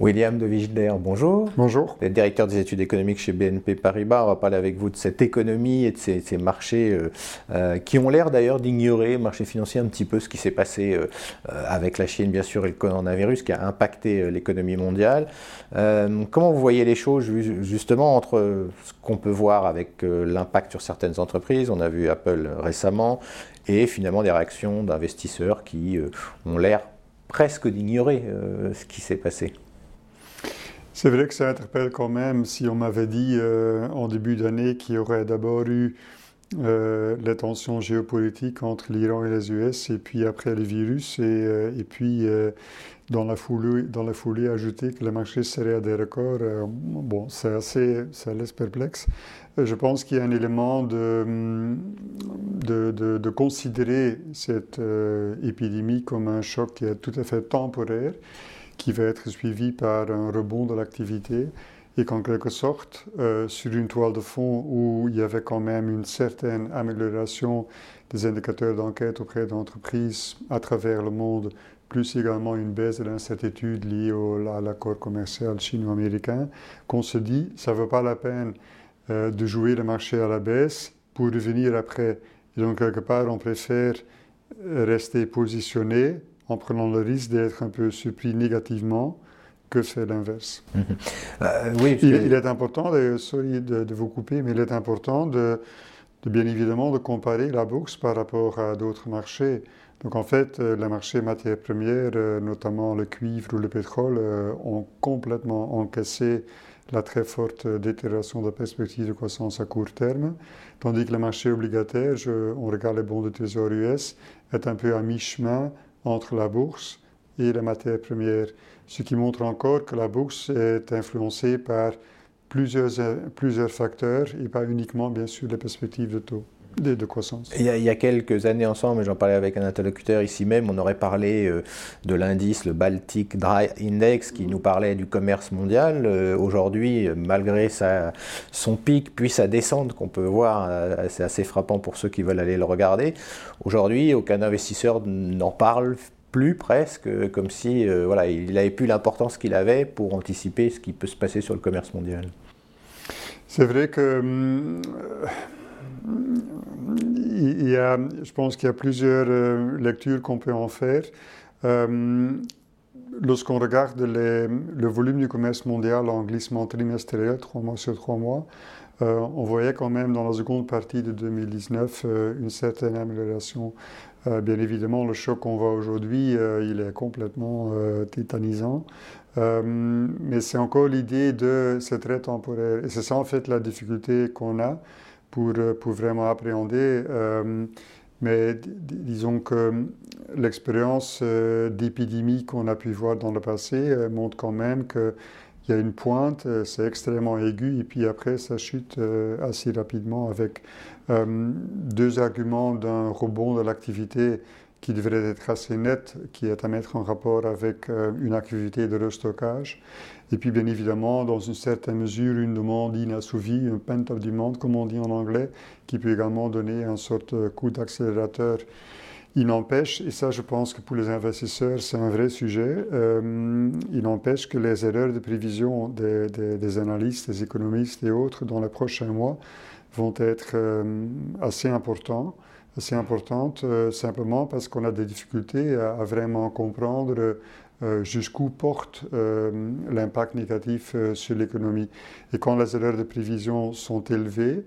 William de Vigler, bonjour. Bonjour. Vous êtes directeur des études économiques chez BNP Paribas. On va parler avec vous de cette économie et de ces, marchés euh, euh, qui ont l'air d'ailleurs d'ignorer, marché financier, un petit peu ce qui s'est passé euh, avec la Chine, bien sûr, et le coronavirus qui a impacté l'économie mondiale. comment vous voyez les choses justement entre ce qu'on peut voir avec l'impact sur certaines entreprises, on a vu Apple récemment, et finalement des réactions d'investisseurs qui ont l'air presque d'ignorer ce qui s'est passé? C'est vrai que ça interpelle quand même si on m'avait dit euh, en début d'année qu'il y aurait d'abord eu euh, les tensions géopolitiques entre l'Iran et les US, et puis après le virus, et, euh, puis dans, la foulée, dans la foulée ajouter que le marché serait à des records. bon, c'est assez, ça laisse perplexe. Je pense qu'il y a un élément de, de considérer cette épidémie comme un choc qui est tout à fait temporaire qui va être suivi par un rebond de l'activité et qu'en quelque sorte, euh, sur une toile de fond où il y avait quand même une certaine amélioration des indicateurs d'enquête auprès d'entreprises à travers le monde, plus également une baisse de l'incertitude liée à l'accord commercial chino-américain, qu'on se dit, ça ne vaut pas la peine euh, de jouer le marché à la baisse pour revenir après. Et donc, quelque part, on préfère rester positionné en prenant le risque d'être un peu surpris négativement que c'est l'inverse. Euh, oui, il, est important, de, sorry de, vous couper, mais il est important de, bien évidemment de comparer la bourse par rapport à d'autres marchés. Donc en fait, euh, les marchés matières premières, euh, notamment le cuivre ou le pétrole, ont complètement encaissé la très forte détérioration de la perspective de croissance à court terme, tandis que le marché obligataire, on regarde les bons de trésor US, est un peu à mi-chemin entre la bourse et la matière première, ce qui montre encore que la bourse est influencée par plusieurs, plusieurs facteurs et pas uniquement, bien sûr, les perspectives de taux. De, croissance. Il y, a, quelques années ensemble, j'en parlais avec un interlocuteur ici même, on aurait parlé euh, de l'indice, le Baltic Dry Index, qui nous parlait du commerce mondial. Euh, aujourd'hui, malgré sa, son pic, puis sa descente qu'on peut voir, euh, c'est assez frappant pour ceux qui veulent aller le regarder. Aujourd'hui, aucun investisseur n'en parle plus presque, comme si voilà, il n'avait plus l'importance qu'il avait pour anticiper ce qui peut se passer sur le commerce mondial. C'est vrai que hum, il y a, je pense qu'il y a plusieurs euh, lectures qu'on peut en faire. Euh, lorsqu'on regarde le volume du commerce mondial en glissement trimestriel, trois mois sur trois mois, euh, on voyait quand même dans la seconde partie de 2019 une certaine amélioration. bien évidemment, le choc qu'on voit aujourd'hui, il est complètement tétanisant. mais c'est encore l'idée de c'est très temporaire. Et c'est ça en fait la difficulté qu'on a pour, euh, pour vraiment appréhender. Euh, mais disons que l'expérience euh, d'épidémie qu'on a pu voir dans le passé montre quand même qu'il y a une pointe, c'est extrêmement aigu, et puis après ça chute assez rapidement avec deux arguments d'un rebond de l'activité qui devrait être assez net, qui est à mettre en rapport avec euh, une activité de restockage. Et puis bien évidemment, dans une certaine mesure, une demande inassouvie, un pent-up demand, comme on dit en anglais, qui peut également donner un sorte de coup d'accélérateur. Il n'empêche, et ça je pense que pour les investisseurs c'est un vrai sujet, euh, il n'empêche que les erreurs de prévision des, analystes, des économistes et autres dans les prochains mois vont être euh, assez importants assez importante, euh, simplement parce qu'on a des difficultés à, vraiment comprendre euh, jusqu'où porte euh, l'impact négatif sur l'économie. Et quand les erreurs de prévision sont élevées,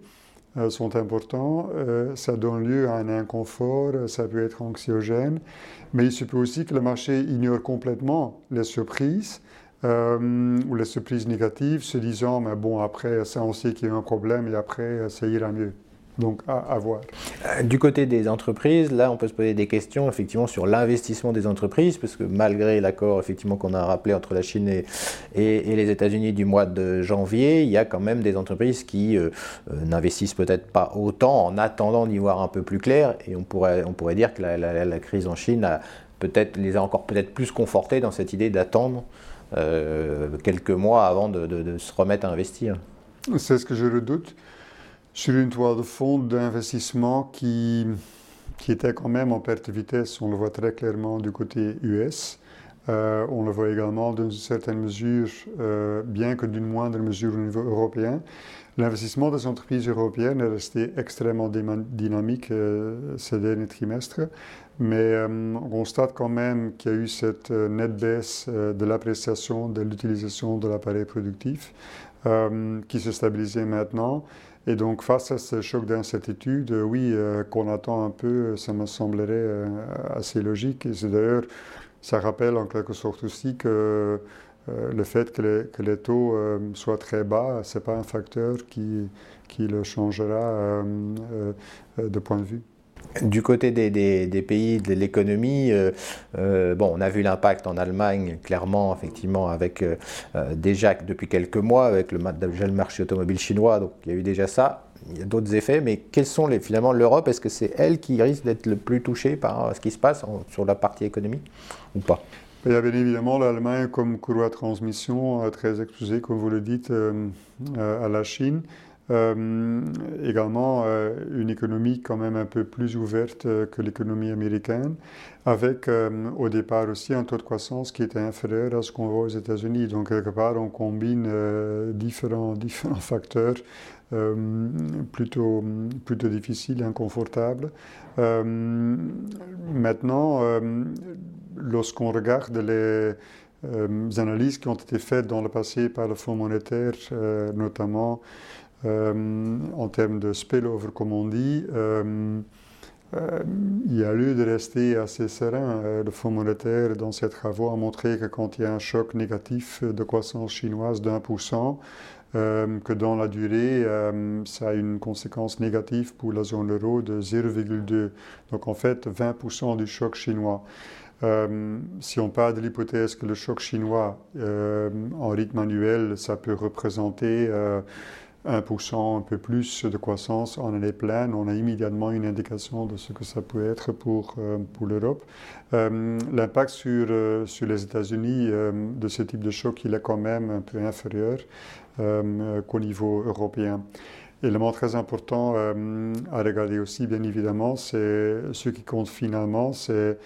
sont importants, ça donne lieu à un inconfort, ça peut être anxiogène, mais il se peut aussi que le marché ignore complètement les surprises. ou les surprises négatives, se disant, mais bon, après, ça, on sait qu'il y a un problème et après, ça ira mieux. Donc à, voir. Euh, du côté des entreprises, là, on peut se poser des questions effectivement sur l'investissement des entreprises, parce que malgré l'accord effectivement qu'on a rappelé entre la Chine et, et, les États-Unis du mois de janvier, il y a quand même des entreprises qui euh, euh, n'investissent peut-être pas autant en attendant d'y voir un peu plus clair. Et on pourrait, on pourrait dire que la, crise en Chine a peut-être les a encore peut-être plus confortés dans cette idée d'attendre quelques mois avant de, de se remettre à investir. C'est ce que je redoute sur une toile de fond d'investissement qui, était quand même en perte de vitesse, on le voit très clairement du côté US, on le voit également dans une certaine mesure, bien que d'une moindre mesure au niveau européen. L'investissement des entreprises européennes est resté extrêmement dynamique ces derniers trimestres, mais on constate quand même qu'il y a eu cette nette baisse de l'appréciation de l'utilisation de l'appareil productif qui se stabilisait maintenant. Et donc, face à ce choc d'incertitude, oui, euh, qu'on attend un peu, ça me semblerait euh, assez logique. Et d'ailleurs, ça rappelle en quelque sorte aussi que euh, le fait que les, que les taux soient très bas, ce n'est pas un facteur qui, qui le changera de point de vue. Du côté des, pays, de l'économie, euh, euh, bon, on a vu l'impact en Allemagne, clairement, effectivement, avec euh, déjà depuis quelques mois, avec le, marché automobile chinois, donc il y a eu déjà ça. Il y a d'autres effets, mais quels sont les, finalement l'Europe Est-ce que c'est elle qui risque d'être le plus touchée par ce qui se passe sur la partie économique ou pas? Il y a bien évidemment l'Allemagne comme courroie de transmission très exposée, comme vous le dites, à la Chine. Euh, également euh, une économie quand même un peu plus ouverte euh, que l'économie américaine, avec au départ aussi un taux de croissance qui était inférieur à ce qu'on voit aux États-Unis. Donc quelque part, on combine différents, différents facteurs plutôt, plutôt difficiles, inconfortables. maintenant, lorsqu'on regarde les analyses qui ont été faites dans le passé par le Fonds monétaire, notamment euh, en termes de spillover, comme on dit, euh, euh, il y a lieu de rester assez serein. Le Fonds monétaire, dans ses travaux, a montré que quand il y a un choc négatif de croissance chinoise d'un pour cent, que dans la durée, ça a une conséquence négative pour la zone euro de 0,2. Donc en fait, 20% du choc chinois. si on part de l'hypothèse que le choc chinois en rythme annuel, ça peut représenter 1%, un peu plus de croissance en année pleine, on a immédiatement une indication de ce que ça peut être pour, euh, pour l'Europe. Euh, l'impact sur, euh, sur les États-Unis de ce type de choc, il est quand même un peu inférieur qu'au niveau européen. Élément très important à regarder aussi, bien évidemment, c'est ce qui compte finalement, c'est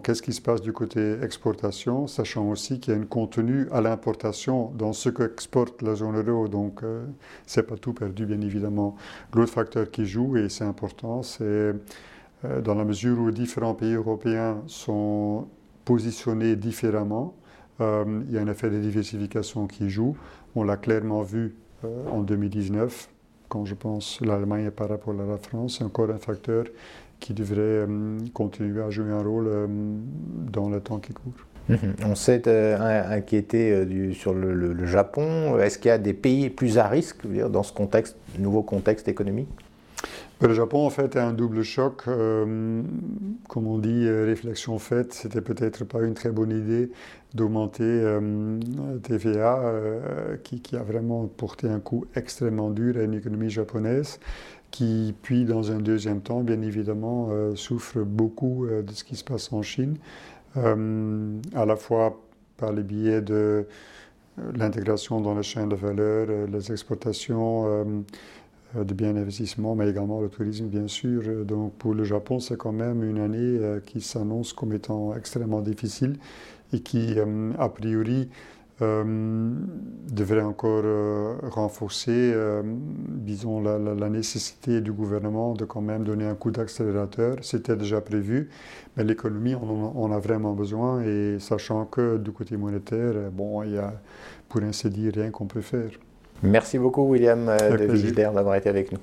qu'est-ce qui se passe du côté exportation, sachant aussi qu'il y a un contenu à l'importation dans ce qu'exporte la zone euro, donc ce euh, c'est pas tout perdu bien évidemment. L'autre facteur qui joue, et c'est important, c'est euh, dans la mesure où différents pays européens sont positionnés différemment, euh, il y a un effet de diversification qui joue. On l'a clairement vu en 2019, quand je pense l'Allemagne par rapport à la France, c'est encore un facteur qui devrait euh, continuer à jouer un rôle euh, dans le temps qui court. Mhm. On s'est euh, inquiété du, sur le, Japon. Est-ce qu'il y a des pays plus à risque dire, dans ce contexte, nouveau contexte économique? Le Japon, en fait, est un double choc. comme on dit, réflexion faite, c'était peut-être pas une très bonne idée d'augmenter TVA, qui, qui, a vraiment porté un coup extrêmement dur à une économie japonaise qui, puis, dans un deuxième temps, bien évidemment, euh, souffre beaucoup euh, de ce qui se passe en Chine, euh, à la fois par les biais de l'intégration dans la chaîne de valeur, les exportations de biens d'investissement, mais également le tourisme, bien sûr. Donc, pour le Japon, c'est quand même une année qui s'annonce comme étant extrêmement difficile et qui, a priori, euh, devrait encore euh, renforcer, euh, disons, la, nécessité du gouvernement de quand même donner un coup d'accélérateur. C'était déjà prévu, mais l'économie, on, en a vraiment besoin et sachant que du côté monétaire, bon, il y a pour ainsi dire rien qu'on peut faire. Merci beaucoup William de d'avoir été avec nous.